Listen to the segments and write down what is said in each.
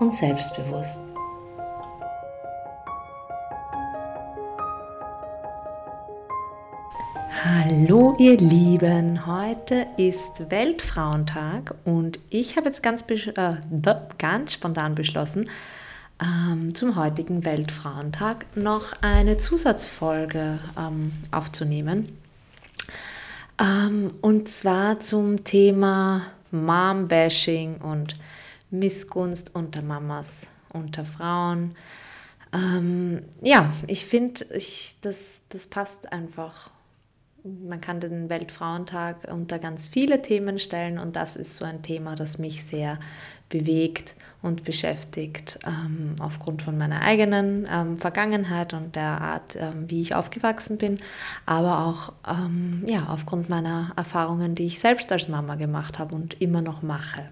und selbstbewusst. Hallo ihr Lieben, heute ist Weltfrauentag und ich habe jetzt ganz, äh, ganz spontan beschlossen, ähm, zum heutigen Weltfrauentag noch eine Zusatzfolge ähm, aufzunehmen. Ähm, und zwar zum Thema Mom-Bashing und Missgunst unter Mamas, unter Frauen. Ähm, ja, ich finde, das, das passt einfach. Man kann den Weltfrauentag unter ganz viele Themen stellen und das ist so ein Thema, das mich sehr bewegt und beschäftigt, ähm, aufgrund von meiner eigenen ähm, Vergangenheit und der Art, ähm, wie ich aufgewachsen bin, aber auch ähm, ja, aufgrund meiner Erfahrungen, die ich selbst als Mama gemacht habe und immer noch mache.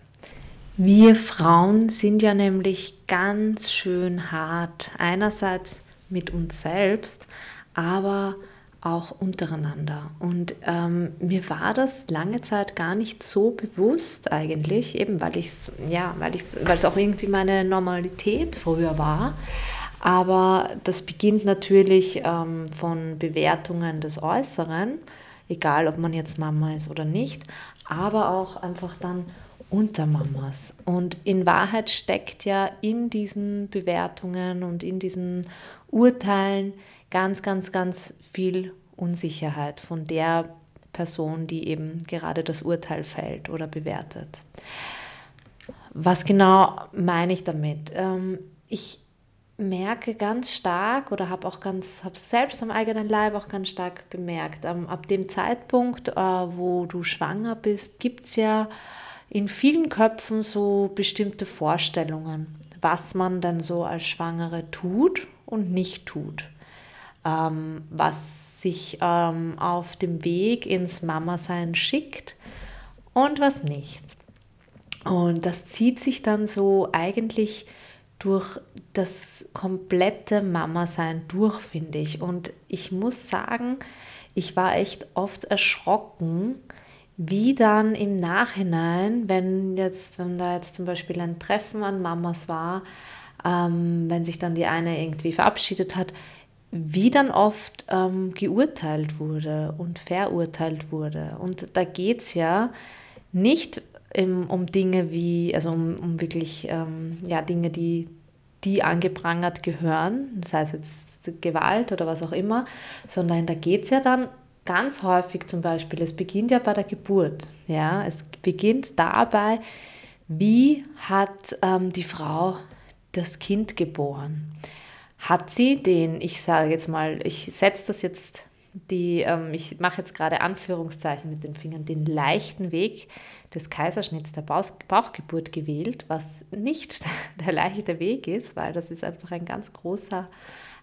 Wir Frauen sind ja nämlich ganz schön hart. Einerseits mit uns selbst, aber auch untereinander. Und ähm, mir war das lange Zeit gar nicht so bewusst eigentlich, eben weil ich es, ja, weil ich weil es auch irgendwie meine Normalität früher war. Aber das beginnt natürlich ähm, von Bewertungen des Äußeren, egal ob man jetzt Mama ist oder nicht, aber auch einfach dann unter Mamas. Und in Wahrheit steckt ja in diesen Bewertungen und in diesen Urteilen ganz, ganz, ganz viel Unsicherheit von der Person, die eben gerade das Urteil fällt oder bewertet. Was genau meine ich damit? Ähm, ich merke ganz stark oder habe auch ganz, habe selbst am eigenen Leib auch ganz stark bemerkt, ähm, ab dem Zeitpunkt, äh, wo du schwanger bist, gibt es ja in vielen Köpfen so bestimmte Vorstellungen, was man dann so als Schwangere tut und nicht tut. Ähm, was sich ähm, auf dem Weg ins Mama-Sein schickt und was nicht. Und das zieht sich dann so eigentlich durch das komplette Mama-Sein durch, finde ich. Und ich muss sagen, ich war echt oft erschrocken, wie dann im Nachhinein, wenn jetzt, wenn da jetzt zum Beispiel ein Treffen an Mamas war, ähm, wenn sich dann die eine irgendwie verabschiedet hat, wie dann oft ähm, geurteilt wurde und verurteilt wurde. Und da geht es ja nicht im, um Dinge wie, also um, um wirklich ähm, ja, Dinge, die, die angeprangert gehören, sei es jetzt Gewalt oder was auch immer, sondern da geht es ja dann ganz häufig zum Beispiel, es beginnt ja bei der Geburt. Ja? Es beginnt dabei, wie hat ähm, die Frau das Kind geboren? Hat sie den, ich sage jetzt mal, ich setze das jetzt, die, ähm, ich mache jetzt gerade Anführungszeichen mit den Fingern, den leichten Weg des Kaiserschnitts der Bauch, Bauchgeburt gewählt, was nicht der leichte Weg ist, weil das ist einfach ein ganz großer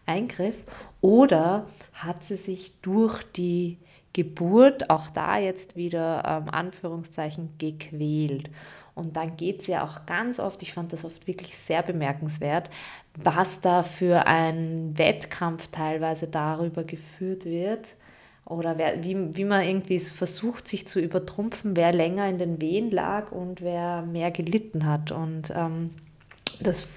Eingriff oder hat sie sich durch die Geburt, auch da jetzt wieder ähm, Anführungszeichen, gequält. Und dann geht es ja auch ganz oft, ich fand das oft wirklich sehr bemerkenswert, was da für ein Wettkampf teilweise darüber geführt wird oder wer, wie, wie man irgendwie versucht, sich zu übertrumpfen, wer länger in den Wehen lag und wer mehr gelitten hat. Und ähm, das,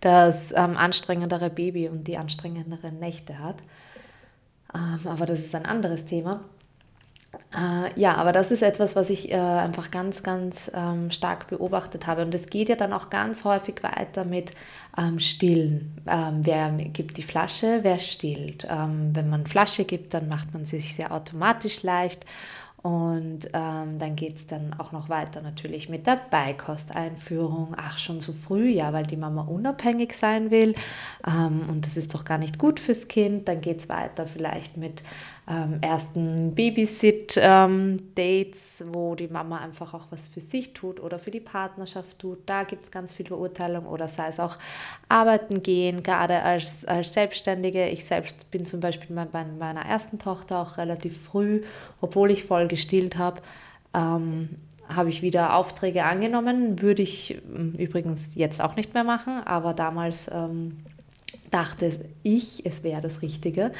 das ähm, anstrengendere Baby und die anstrengenderen Nächte hat. Ähm, aber das ist ein anderes Thema. Äh, ja, aber das ist etwas, was ich äh, einfach ganz, ganz ähm, stark beobachtet habe. Und es geht ja dann auch ganz häufig weiter mit ähm, Stillen. Ähm, wer gibt die Flasche, wer stillt. Ähm, wenn man Flasche gibt, dann macht man sich sehr automatisch leicht. Und ähm, dann geht es dann auch noch weiter natürlich mit der Beikosteinführung. Ach, schon zu früh, ja, weil die Mama unabhängig sein will. Ähm, und das ist doch gar nicht gut fürs Kind. Dann geht es weiter vielleicht mit ähm, ersten Babysit-Dates, ähm, wo die Mama einfach auch was für sich tut oder für die Partnerschaft tut. Da gibt es ganz viel Verurteilung oder sei es auch arbeiten gehen, gerade als, als Selbstständige. Ich selbst bin zum Beispiel bei meiner ersten Tochter auch relativ früh, obwohl ich voll gestillt habe, ähm, habe ich wieder Aufträge angenommen. Würde ich ähm, übrigens jetzt auch nicht mehr machen, aber damals ähm, dachte ich, es wäre das Richtige.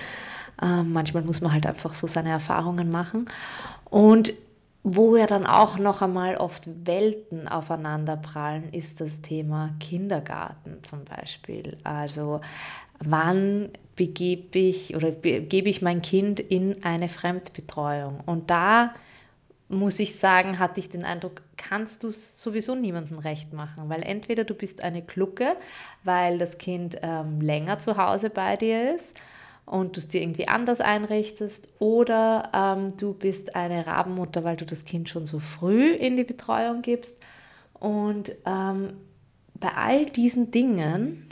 Ähm, manchmal muss man halt einfach so seine Erfahrungen machen. Und wo ja dann auch noch einmal oft Welten aufeinanderprallen, ist das Thema Kindergarten zum Beispiel. Also wann begebe ich oder gebe ich mein Kind in eine Fremdbetreuung? Und da muss ich sagen, hatte ich den Eindruck, kannst du es sowieso niemandem recht machen, weil entweder du bist eine Klucke, weil das Kind ähm, länger zu Hause bei dir ist und du es dir irgendwie anders einrichtest, oder ähm, du bist eine Rabenmutter, weil du das Kind schon so früh in die Betreuung gibst. Und ähm, bei all diesen Dingen,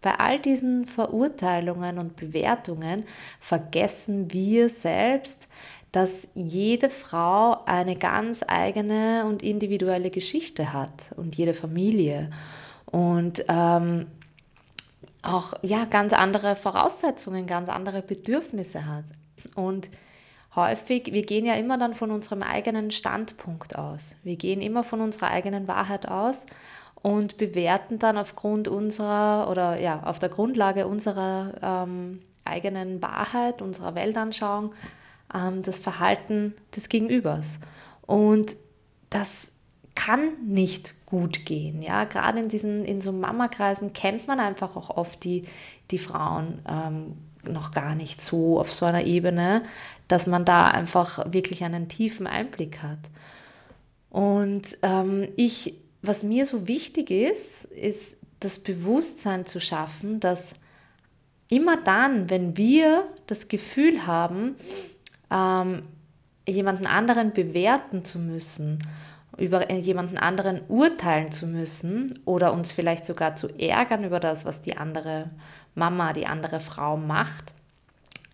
bei all diesen Verurteilungen und Bewertungen vergessen wir selbst, dass jede Frau eine ganz eigene und individuelle Geschichte hat und jede Familie und ähm, auch ja ganz andere Voraussetzungen, ganz andere Bedürfnisse hat und häufig, wir gehen ja immer dann von unserem eigenen Standpunkt aus. Wir gehen immer von unserer eigenen Wahrheit aus und bewerten dann aufgrund unserer oder ja, auf der Grundlage unserer ähm, eigenen Wahrheit, unserer Weltanschauung, ähm, das Verhalten des Gegenübers. Und das kann nicht gut gehen. Ja? Gerade in diesen in so Mama-Kreisen kennt man einfach auch oft die, die Frauen ähm, noch gar nicht so auf so einer Ebene, dass man da einfach wirklich einen tiefen Einblick hat. Und ähm, ich, was mir so wichtig ist, ist das Bewusstsein zu schaffen, dass immer dann, wenn wir das Gefühl haben, ähm, jemanden anderen bewerten zu müssen, über jemanden anderen urteilen zu müssen oder uns vielleicht sogar zu ärgern über das, was die andere Mama, die andere Frau macht,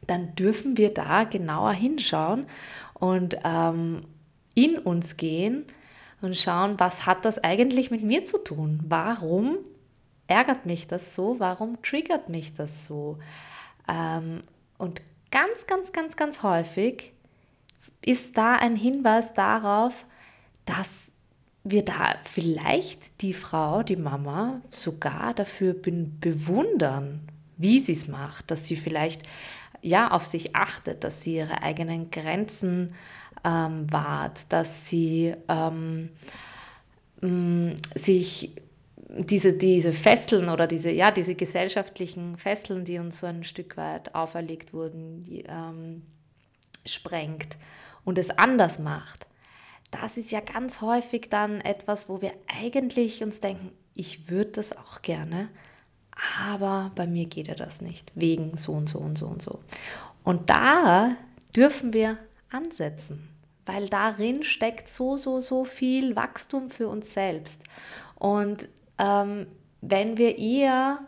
dann dürfen wir da genauer hinschauen und ähm, in uns gehen und schauen, was hat das eigentlich mit mir zu tun? Warum ärgert mich das so? Warum triggert mich das so? Ähm, und ganz, ganz, ganz, ganz häufig ist da ein Hinweis darauf, dass wir da vielleicht die Frau, die Mama, sogar dafür bewundern, wie sie es macht, dass sie vielleicht ja auf sich achtet, dass sie ihre eigenen Grenzen ähm, wahrt, dass sie ähm, mh, sich diese, diese Fesseln oder diese, ja, diese gesellschaftlichen Fesseln, die uns so ein Stück weit auferlegt wurden, die, ähm, sprengt und es anders macht. Das ist ja ganz häufig dann etwas, wo wir eigentlich uns denken, ich würde das auch gerne, aber bei mir geht ja das nicht, wegen so und so und so und so. Und da dürfen wir ansetzen, weil darin steckt so, so, so viel Wachstum für uns selbst. Und ähm, wenn wir eher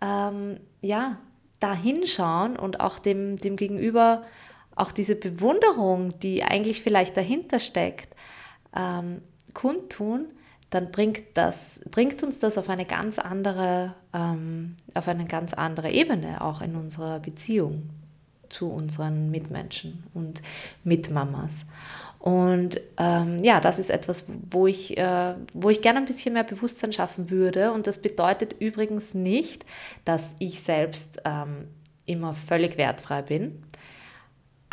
ähm, ja, da hinschauen und auch dem, dem Gegenüber auch diese Bewunderung, die eigentlich vielleicht dahinter steckt, ähm, kundtun, dann bringt, das, bringt uns das auf eine ganz andere, ähm, auf eine ganz andere Ebene, auch in unserer Beziehung zu unseren Mitmenschen und Mitmamas. Und ähm, ja, das ist etwas, wo ich, äh, wo ich gerne ein bisschen mehr Bewusstsein schaffen würde. Und das bedeutet übrigens nicht, dass ich selbst ähm, immer völlig wertfrei bin.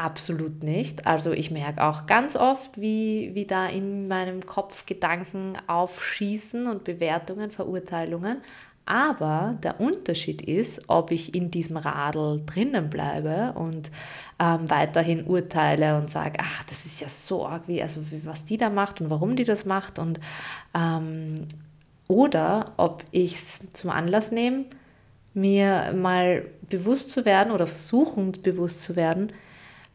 Absolut nicht. Also ich merke auch ganz oft, wie, wie da in meinem Kopf Gedanken aufschießen und Bewertungen, Verurteilungen. Aber der Unterschied ist, ob ich in diesem Radl drinnen bleibe und ähm, weiterhin urteile und sage, ach, das ist ja so arg, wie, also was die da macht und warum die das macht. Und, ähm, oder ob ich es zum Anlass nehme, mir mal bewusst zu werden oder versuchend bewusst zu werden,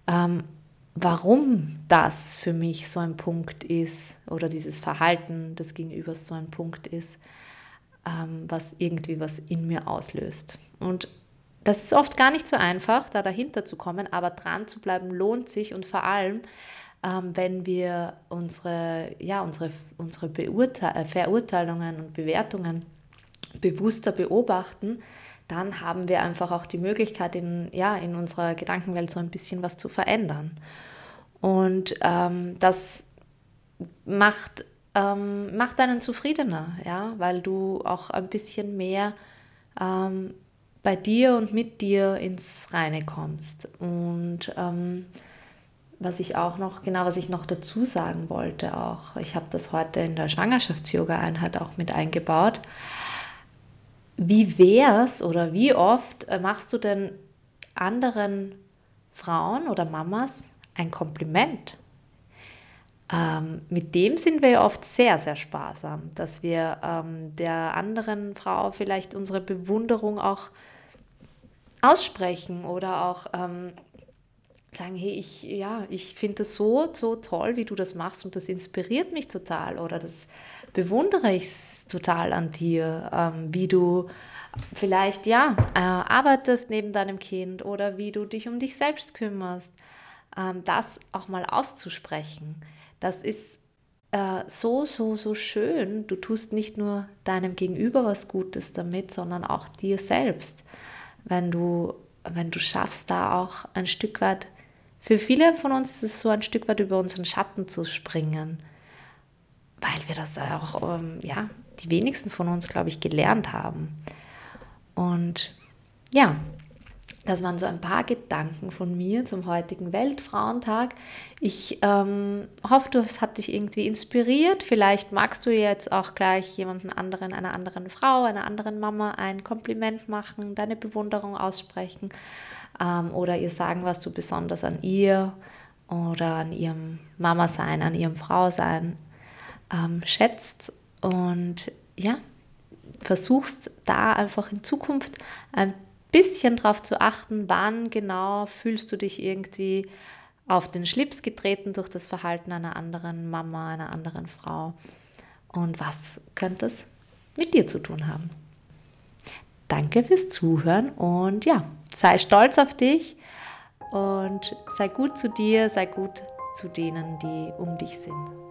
ähm, warum das für mich so ein Punkt ist oder dieses Verhalten des Gegenübers so ein Punkt ist ähm, was irgendwie was in mir auslöst. Und das ist oft gar nicht so einfach, da dahinter zu kommen, aber dran zu bleiben lohnt sich und vor allem, ähm, wenn wir unsere, ja, unsere, unsere Beurte äh, Verurteilungen und Bewertungen bewusster beobachten, dann haben wir einfach auch die Möglichkeit, in, ja, in unserer Gedankenwelt so ein bisschen was zu verändern. Und ähm, das macht, ähm, macht einen zufriedener, ja, weil du auch ein bisschen mehr ähm, bei dir und mit dir ins Reine kommst. Und ähm, was ich auch noch, genau, was ich noch dazu sagen wollte auch, ich habe das heute in der Schwangerschafts-Yoga-Einheit auch mit eingebaut. Wie wär's oder wie oft äh, machst du denn anderen Frauen oder Mamas ein Kompliment? Ähm, mit dem sind wir ja oft sehr, sehr sparsam, dass wir ähm, der anderen Frau vielleicht unsere Bewunderung auch aussprechen oder auch ähm, sagen, hey, ich, ja, ich finde das so, so toll, wie du das machst und das inspiriert mich total oder das bewundere ich total an dir, ähm, wie du vielleicht, ja, äh, arbeitest neben deinem Kind oder wie du dich um dich selbst kümmerst. Ähm, das auch mal auszusprechen, das ist äh, so, so, so schön. Du tust nicht nur deinem Gegenüber was Gutes damit, sondern auch dir selbst, wenn du, wenn du schaffst, da auch ein Stück weit für viele von uns ist es so ein Stück weit über unseren Schatten zu springen, weil wir das auch, ähm, ja, die wenigsten von uns, glaube ich, gelernt haben. Und ja, das waren so ein paar Gedanken von mir zum heutigen Weltfrauentag. Ich ähm, hoffe, es hat dich irgendwie inspiriert. Vielleicht magst du jetzt auch gleich jemanden anderen, einer anderen Frau, einer anderen Mama ein Kompliment machen, deine Bewunderung aussprechen ähm, oder ihr sagen, was du besonders an ihr oder an ihrem Mama sein, an ihrem Frau sein ähm, schätzt und ja, versuchst da einfach in Zukunft ein bisschen drauf zu achten, wann genau fühlst du dich irgendwie auf den Schlips getreten durch das Verhalten einer anderen Mama, einer anderen Frau und was könnte es mit dir zu tun haben. Danke fürs Zuhören und ja, sei stolz auf dich und sei gut zu dir, sei gut zu denen, die um dich sind.